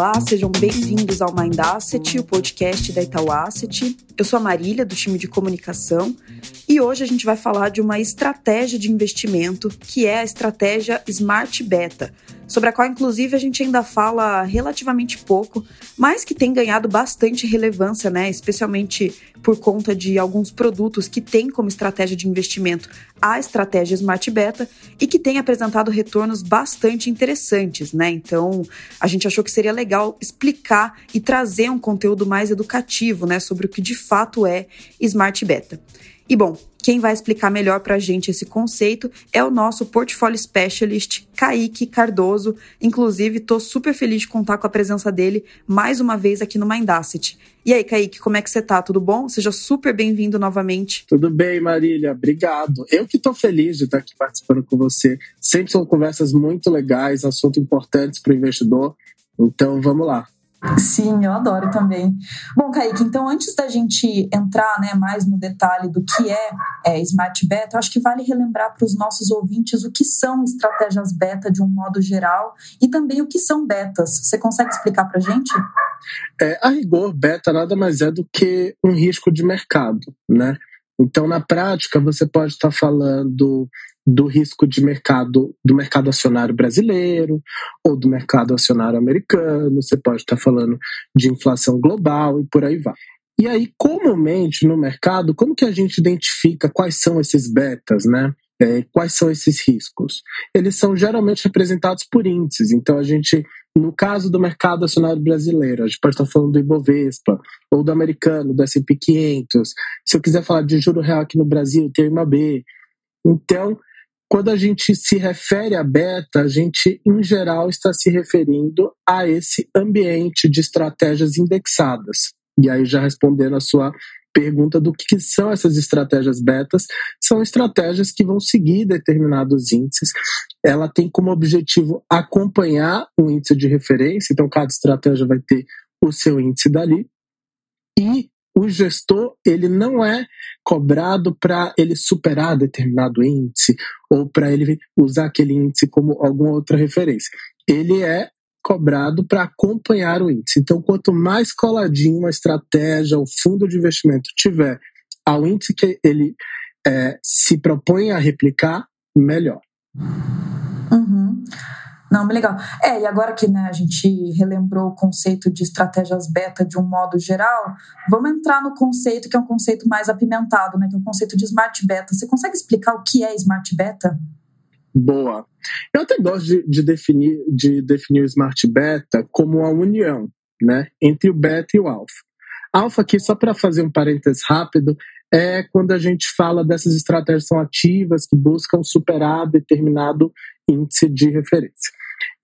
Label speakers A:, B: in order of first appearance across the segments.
A: Olá, sejam bem-vindos ao Mind Asset, o podcast da Itaú Asset. Eu sou a Marília, do time de comunicação, hoje a gente vai falar de uma estratégia de investimento que é a estratégia Smart Beta, sobre a qual, inclusive, a gente ainda fala relativamente pouco, mas que tem ganhado bastante relevância, né? Especialmente por conta de alguns produtos que têm como estratégia de investimento a estratégia Smart Beta e que tem apresentado retornos bastante interessantes, né? Então, a gente achou que seria legal explicar e trazer um conteúdo mais educativo, né, sobre o que de fato é Smart Beta. E bom, quem vai explicar melhor para a gente esse conceito é o nosso Portfolio Specialist, Kaique Cardoso. Inclusive, estou super feliz de contar com a presença dele mais uma vez aqui no Mindasset. E aí, Kaique, como é que você tá? Tudo bom? Seja super bem-vindo novamente.
B: Tudo bem, Marília. Obrigado. Eu que estou feliz de estar aqui participando com você. Sempre são conversas muito legais, assuntos importantes para o investidor. Então, vamos lá.
A: Sim, eu adoro também. Bom, Kaique, então antes da gente entrar né, mais no detalhe do que é, é Smart Beta, eu acho que vale relembrar para os nossos ouvintes o que são estratégias beta de um modo geral e também o que são betas. Você consegue explicar para a gente?
B: É, a rigor, beta nada mais é do que um risco de mercado, né? Então, na prática, você pode estar falando do risco de mercado do mercado acionário brasileiro ou do mercado acionário americano, você pode estar falando de inflação global e por aí vai. E aí, comumente no mercado, como que a gente identifica quais são esses betas, né? É, quais são esses riscos? Eles são geralmente representados por índices. Então, a gente, no caso do mercado acionário brasileiro, a gente pode estar falando do Ibovespa, ou do americano, do S&P 500. Se eu quiser falar de juro real aqui no Brasil, tem o IMAB. Então, quando a gente se refere a beta, a gente, em geral, está se referindo a esse ambiente de estratégias indexadas. E aí, já respondendo a sua pergunta do que são essas estratégias betas, são estratégias que vão seguir determinados índices. Ela tem como objetivo acompanhar um índice de referência, então cada estratégia vai ter o seu índice dali. E o gestor ele não é cobrado para ele superar determinado índice ou para ele usar aquele índice como alguma outra referência. Ele é cobrado para acompanhar o índice. Então, quanto mais coladinho a estratégia, o fundo de investimento tiver ao índice que ele é, se propõe a replicar, melhor.
A: Uhum. Não, legal. É, e agora que né, a gente relembrou o conceito de estratégias beta de um modo geral, vamos entrar no conceito que é um conceito mais apimentado, né? Que é o conceito de smart beta. Você consegue explicar o que é smart beta?
B: Boa. Eu até gosto de, de definir, de definir o smart beta como a união né, entre o beta e o alfa. Alfa aqui, só para fazer um parênteses rápido, é quando a gente fala dessas estratégias são ativas que buscam superar determinado índice de referência.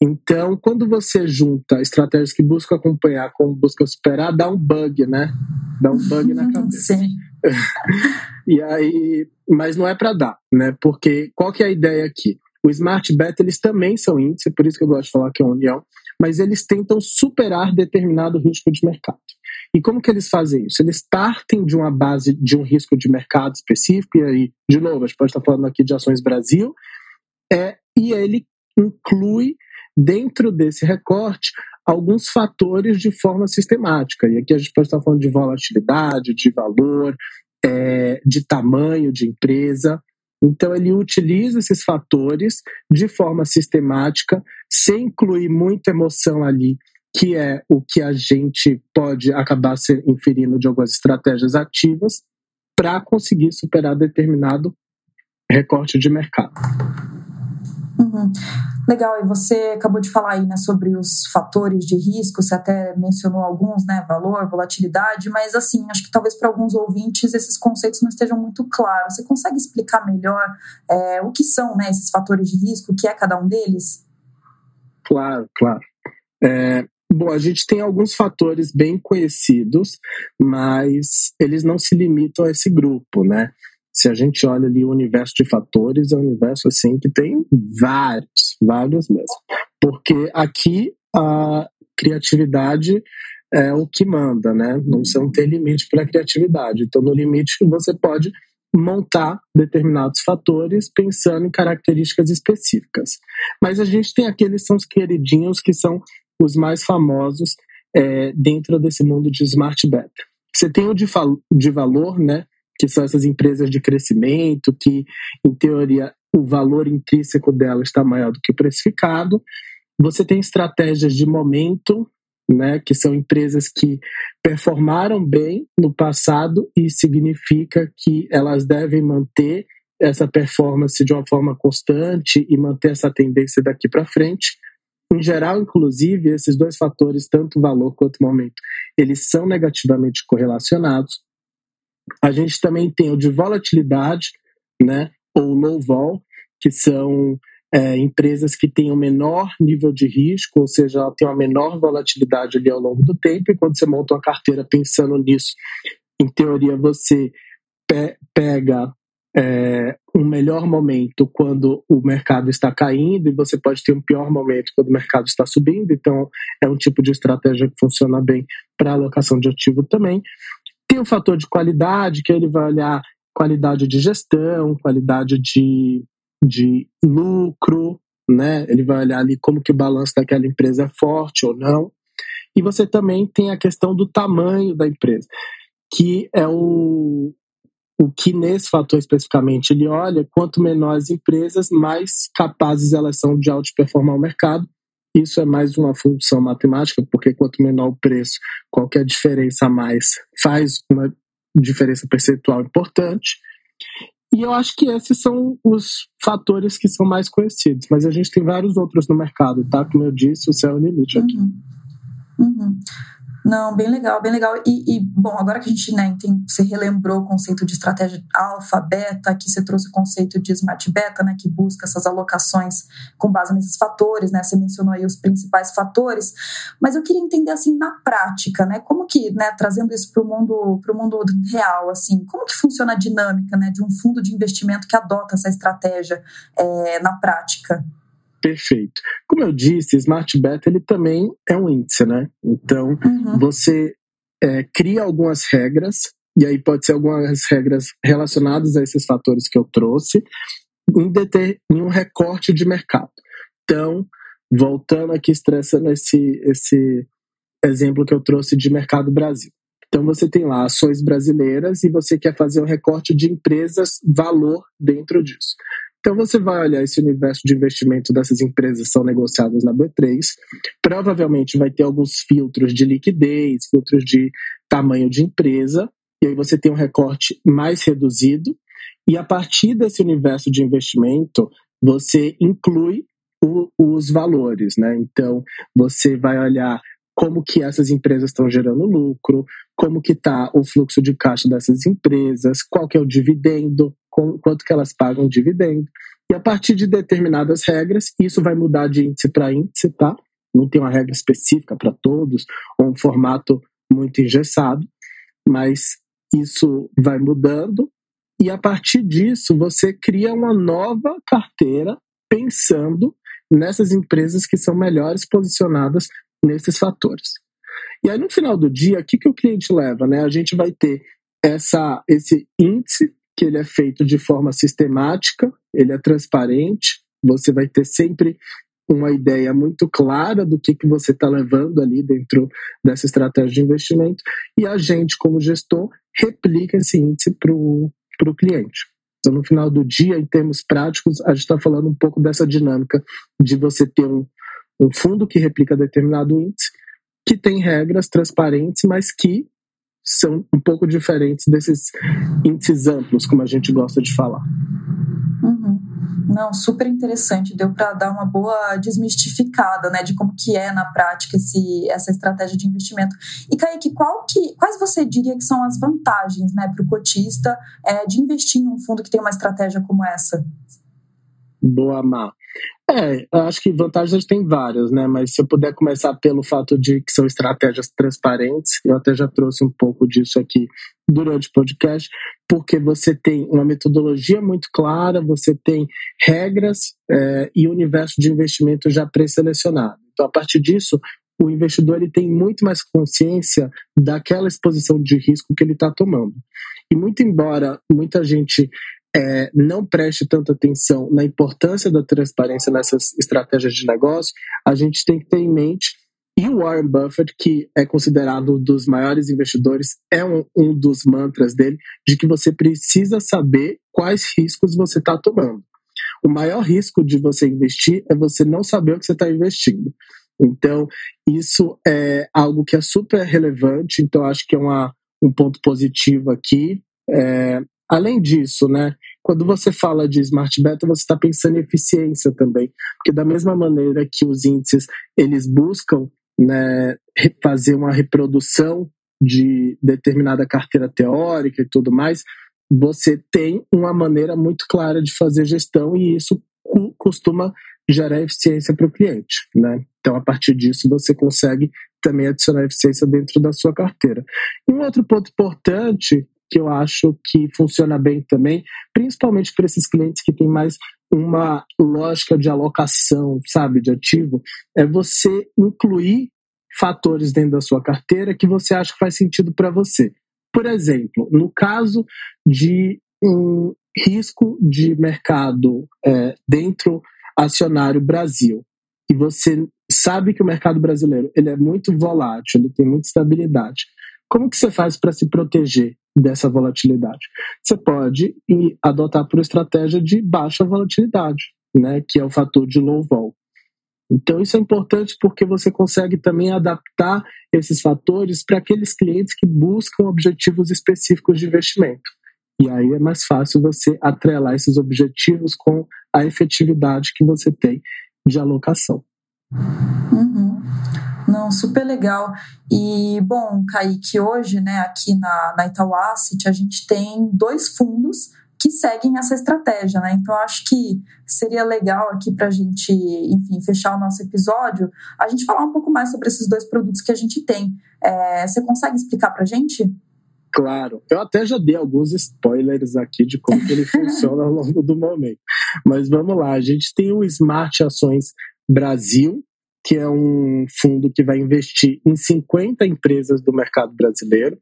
B: Então, quando você junta estratégias que buscam acompanhar com buscam superar, dá um bug, né? Dá um bug na cabeça.
A: Sim.
B: e aí, mas não é para dar, né? Porque qual que é a ideia aqui? O Smart Beta, eles também são índice, por isso que eu gosto de falar que é união, mas eles tentam superar determinado risco de mercado. E como que eles fazem isso? Eles partem de uma base de um risco de mercado específico, e aí, de novo, a gente pode estar falando aqui de ações Brasil, é, e ele inclui dentro desse recorte alguns fatores de forma sistemática. E aqui a gente pode estar falando de volatilidade, de valor, é, de tamanho de empresa. Então, ele utiliza esses fatores de forma sistemática, sem incluir muita emoção ali, que é o que a gente pode acabar se inferindo de algumas estratégias ativas, para conseguir superar determinado recorte de mercado.
A: Uhum. Legal, e você acabou de falar aí né, sobre os fatores de risco, você até mencionou alguns, né? Valor, volatilidade, mas assim, acho que talvez para alguns ouvintes esses conceitos não estejam muito claros. Você consegue explicar melhor é, o que são né, esses fatores de risco, o que é cada um deles?
B: Claro, claro. É, bom, a gente tem alguns fatores bem conhecidos, mas eles não se limitam a esse grupo, né? Se a gente olha ali o universo de fatores, é um universo assim que tem vários, vários mesmo. Porque aqui a criatividade é o que manda, né? Não, você não tem limite para a criatividade. Então, no limite, você pode montar determinados fatores pensando em características específicas. Mas a gente tem aqueles são os queridinhos que são os mais famosos é, dentro desse mundo de smart beta. Você tem o de, de valor, né, que são essas empresas de crescimento, que, em teoria, o valor intrínseco delas está maior do que precificado. Você tem estratégias de momento, né, que são empresas que performaram bem no passado e significa que elas devem manter essa performance de uma forma constante e manter essa tendência daqui para frente. Em geral, inclusive, esses dois fatores, tanto valor quanto momento, eles são negativamente correlacionados. A gente também tem o de volatilidade, né, ou low vol, que são é, empresas que têm um menor nível de risco, ou seja, ela tem uma menor volatilidade ali ao longo do tempo, e quando você monta uma carteira pensando nisso, em teoria você pe pega é, um melhor momento quando o mercado está caindo e você pode ter um pior momento quando o mercado está subindo. Então, é um tipo de estratégia que funciona bem para alocação de ativo também. Tem o fator de qualidade, que ele vai olhar qualidade de gestão, qualidade de, de lucro, né? Ele vai olhar ali como que o balanço daquela empresa é forte ou não. E você também tem a questão do tamanho da empresa, que é o, o que nesse fator especificamente ele olha, quanto menores as empresas, mais capazes elas são de outperformar o mercado. Isso é mais uma função matemática, porque quanto menor o preço, qualquer diferença a mais faz uma diferença percentual importante. E eu acho que esses são os fatores que são mais conhecidos, mas a gente tem vários outros no mercado, tá? Como eu disse, o céu é o limite aqui.
A: Uhum. Uhum. Não, bem legal, bem legal. E, e, bom, agora que a gente né, tem, você relembrou o conceito de estratégia alfa, beta, aqui você trouxe o conceito de smart beta, né, que busca essas alocações com base nesses fatores, né? Você mencionou aí os principais fatores, mas eu queria entender assim na prática, né? Como que, né, trazendo isso para o mundo, mundo real, assim, como que funciona a dinâmica, né, de um fundo de investimento que adota essa estratégia é, na prática?
B: Perfeito. Como eu disse, Smart Beta ele também é um índice, né? Então, uhum. você é, cria algumas regras, e aí pode ser algumas regras relacionadas a esses fatores que eu trouxe, em, deter, em um recorte de mercado. Então, voltando aqui, estressando esse, esse exemplo que eu trouxe de mercado Brasil. Então você tem lá ações brasileiras e você quer fazer um recorte de empresas valor dentro disso. Então você vai olhar esse universo de investimento dessas empresas que são negociadas na B3, provavelmente vai ter alguns filtros de liquidez, filtros de tamanho de empresa, e aí você tem um recorte mais reduzido, e a partir desse universo de investimento, você inclui o, os valores, né? Então, você vai olhar como que essas empresas estão gerando lucro, como que está o fluxo de caixa dessas empresas, qual que é o dividendo, quanto que elas pagam dividendo. E a partir de determinadas regras, isso vai mudar de índice para índice, tá? Não tem uma regra específica para todos, ou um formato muito engessado, mas isso vai mudando. E a partir disso, você cria uma nova carteira pensando nessas empresas que são melhores posicionadas nesses fatores. E aí, no final do dia, o que, que o cliente leva? Né? A gente vai ter essa, esse índice que ele é feito de forma sistemática, ele é transparente, você vai ter sempre uma ideia muito clara do que, que você está levando ali dentro dessa estratégia de investimento e a gente, como gestor, replica esse índice para o cliente. Então, no final do dia, em termos práticos, a gente está falando um pouco dessa dinâmica de você ter um, um fundo que replica determinado índice, que tem regras transparentes, mas que são um pouco diferentes desses índices amplos, como a gente gosta de falar.
A: Uhum. Não, super interessante. Deu para dar uma boa desmistificada, né, de como que é na prática esse, essa estratégia de investimento. E Kaique, que, quais você diria que são as vantagens, né, para o cotista é, de investir em um fundo que tem uma estratégia como essa?
B: Boa, Má. É, acho que vantagens tem várias, né? Mas se eu puder começar pelo fato de que são estratégias transparentes, eu até já trouxe um pouco disso aqui durante o podcast, porque você tem uma metodologia muito clara, você tem regras é, e universo de investimento já pré-selecionado. Então, a partir disso, o investidor ele tem muito mais consciência daquela exposição de risco que ele está tomando. E muito embora muita gente é, não preste tanta atenção na importância da transparência nessas estratégias de negócio, a gente tem que ter em mente E o Warren Buffett, que é considerado um dos maiores investidores, é um, um dos mantras dele de que você precisa saber quais riscos você está tomando. O maior risco de você investir é você não saber o que você está investindo. Então, isso é algo que é super relevante, então acho que é uma, um ponto positivo aqui. É, além disso, né, quando você fala de smart beta, você está pensando em eficiência também, porque da mesma maneira que os índices eles buscam né, fazer uma reprodução de determinada carteira teórica e tudo mais, você tem uma maneira muito clara de fazer gestão e isso costuma gerar eficiência para o cliente, né? Então, a partir disso, você consegue também adicionar eficiência dentro da sua carteira. E um outro ponto importante que eu acho que funciona bem também, principalmente para esses clientes que têm mais uma lógica de alocação, sabe, de ativo, é você incluir fatores dentro da sua carteira que você acha que faz sentido para você. Por exemplo, no caso de um risco de mercado é, dentro acionário Brasil, e você sabe que o mercado brasileiro ele é muito volátil, ele tem muita estabilidade. Como que você faz para se proteger dessa volatilidade? Você pode adotar por estratégia de baixa volatilidade, né, que é o fator de low vol. Então isso é importante porque você consegue também adaptar esses fatores para aqueles clientes que buscam objetivos específicos de investimento. E aí é mais fácil você atrelar esses objetivos com a efetividade que você tem de alocação.
A: Uhum. Não, super legal. E, bom, Kaique, hoje, né, aqui na, na Itaú Asset, a gente tem dois fundos que seguem essa estratégia, né? Então, acho que seria legal aqui para a gente, enfim, fechar o nosso episódio, a gente falar um pouco mais sobre esses dois produtos que a gente tem. É, você consegue explicar para a gente?
B: Claro, eu até já dei alguns spoilers aqui de como ele funciona ao longo do momento. Mas vamos lá, a gente tem o Smart Ações Brasil, que é um fundo que vai investir em 50 empresas do mercado brasileiro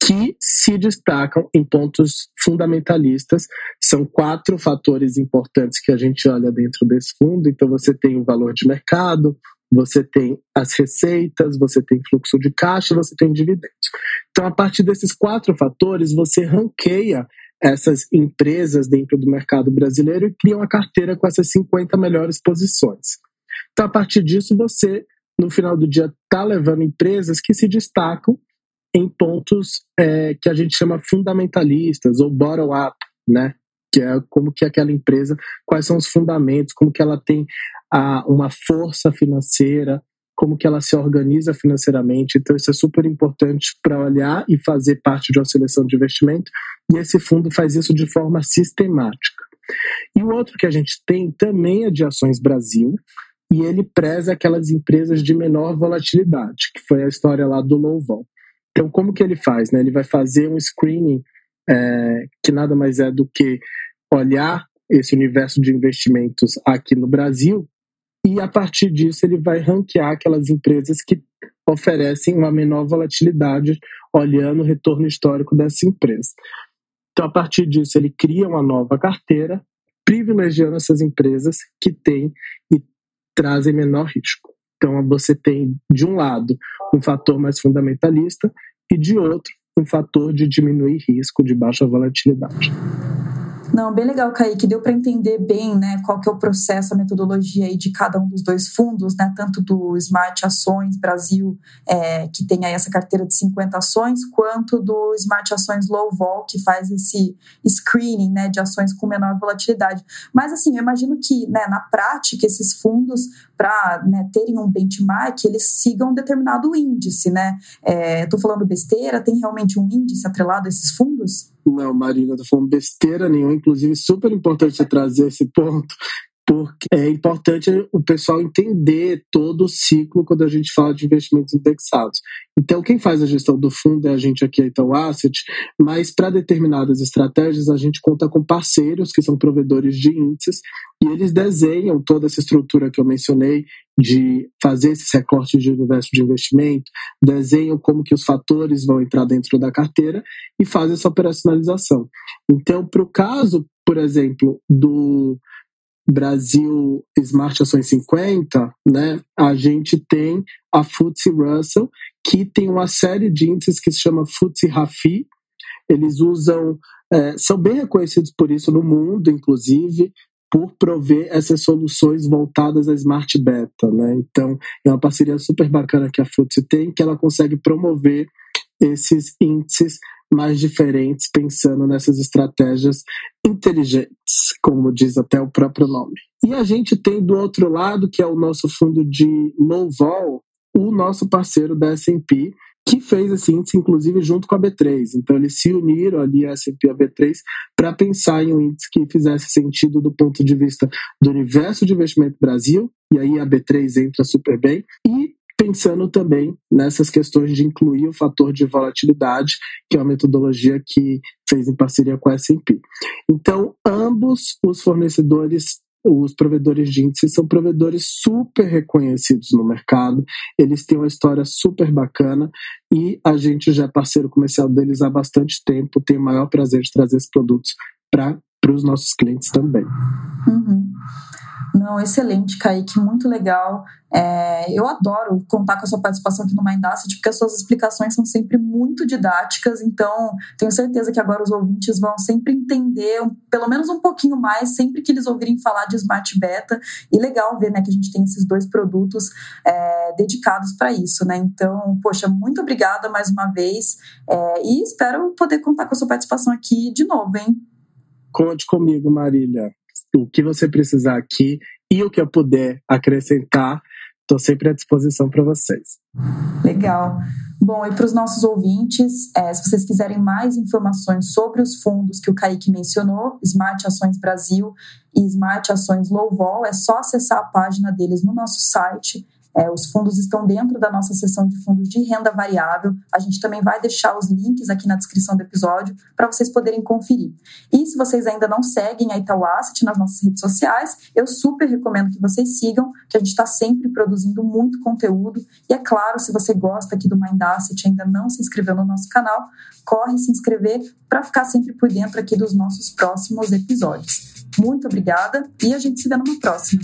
B: que se destacam em pontos fundamentalistas. São quatro fatores importantes que a gente olha dentro desse fundo. Então, você tem o valor de mercado, você tem as receitas, você tem fluxo de caixa, você tem dividendos. Então, a partir desses quatro fatores, você ranqueia essas empresas dentro do mercado brasileiro e cria uma carteira com essas 50 melhores posições. Então, a partir disso, você, no final do dia, está levando empresas que se destacam em pontos é, que a gente chama fundamentalistas ou bottom-up, né? Que é como que aquela empresa, quais são os fundamentos, como que ela tem a, uma força financeira, como que ela se organiza financeiramente. Então, isso é super importante para olhar e fazer parte de uma seleção de investimento. E esse fundo faz isso de forma sistemática. E o outro que a gente tem também é de Ações Brasil, e ele preza aquelas empresas de menor volatilidade, que foi a história lá do low vol. Então, como que ele faz? Né? Ele vai fazer um screening é, que nada mais é do que olhar esse universo de investimentos aqui no Brasil e a partir disso ele vai ranquear aquelas empresas que oferecem uma menor volatilidade, olhando o retorno histórico dessa empresa. Então, a partir disso, ele cria uma nova carteira, privilegiando essas empresas que têm e trazem menor risco. Então, você tem, de um lado, um fator mais fundamentalista e, de outro, um fator de diminuir risco de baixa volatilidade.
A: Não, bem legal, Kaique. Deu para entender bem né, qual que é o processo, a metodologia aí de cada um dos dois fundos, né, tanto do Smart Ações Brasil, é, que tem aí essa carteira de 50 ações, quanto do Smart Ações Low Vol, que faz esse screening né, de ações com menor volatilidade. Mas, assim, eu imagino que né, na prática, esses fundos, para né, terem um benchmark, eles sigam um determinado índice. Né? Estou é, falando besteira, tem realmente um índice atrelado a esses fundos?
B: Não, Marina, tô falando besteira nenhuma. Inclusive, super importante trazer esse ponto, porque é importante o pessoal entender todo o ciclo quando a gente fala de investimentos indexados. Então, quem faz a gestão do fundo é a gente aqui, Itaú Asset, mas para determinadas estratégias a gente conta com parceiros que são provedores de índices e eles desenham toda essa estrutura que eu mencionei de fazer esses recortes de universo de investimento, desenham como que os fatores vão entrar dentro da carteira e fazem essa operacionalização. Então, para o caso, por exemplo, do Brasil Smart Ações 50, né, a gente tem a FTSE Russell, que tem uma série de índices que se chama FTSE Rafi. Eles usam, é, são bem reconhecidos por isso no mundo, inclusive, por prover essas soluções voltadas à Smart Beta. Né? Então, é uma parceria super bacana que a FTSE tem, que ela consegue promover esses índices mais diferentes, pensando nessas estratégias inteligentes, como diz até o próprio nome. E a gente tem do outro lado, que é o nosso fundo de low vol, o nosso parceiro da S&P, que fez esse índice, inclusive, junto com a B3. Então, eles se uniram ali, a S&P e a B3, para pensar em um índice que fizesse sentido do ponto de vista do universo de investimento Brasil, e aí a B3 entra super bem, e pensando também nessas questões de incluir o fator de volatilidade, que é uma metodologia que fez em parceria com a S&P. Então, ambos os fornecedores os provedores de índices são provedores super reconhecidos no mercado, eles têm uma história super bacana e a gente já é parceiro comercial deles há bastante tempo, tem o maior prazer de trazer esses produtos para os nossos clientes também.
A: Uhum. Não, excelente, Kaique, muito legal. É, eu adoro contar com a sua participação aqui no Mindasset, porque as suas explicações são sempre muito didáticas, então tenho certeza que agora os ouvintes vão sempre entender, pelo menos um pouquinho mais, sempre que eles ouvirem falar de Smart Beta. E legal ver né, que a gente tem esses dois produtos é, dedicados para isso, né? Então, poxa, muito obrigada mais uma vez é, e espero poder contar com a sua participação aqui de novo, hein?
B: Conte comigo, Marília o que você precisar aqui e o que eu puder acrescentar, estou sempre à disposição para vocês.
A: Legal. Bom, e para os nossos ouvintes, é, se vocês quiserem mais informações sobre os fundos que o Kaique mencionou, Smart Ações Brasil e Smart Ações Low Vol, é só acessar a página deles no nosso site é, os fundos estão dentro da nossa seção de fundos de renda variável. A gente também vai deixar os links aqui na descrição do episódio para vocês poderem conferir. E se vocês ainda não seguem a Itaú Asset nas nossas redes sociais, eu super recomendo que vocês sigam, que a gente está sempre produzindo muito conteúdo. E é claro, se você gosta aqui do Mind Asset e ainda não se inscreveu no nosso canal, corre se inscrever para ficar sempre por dentro aqui dos nossos próximos episódios. Muito obrigada e a gente se vê numa próxima.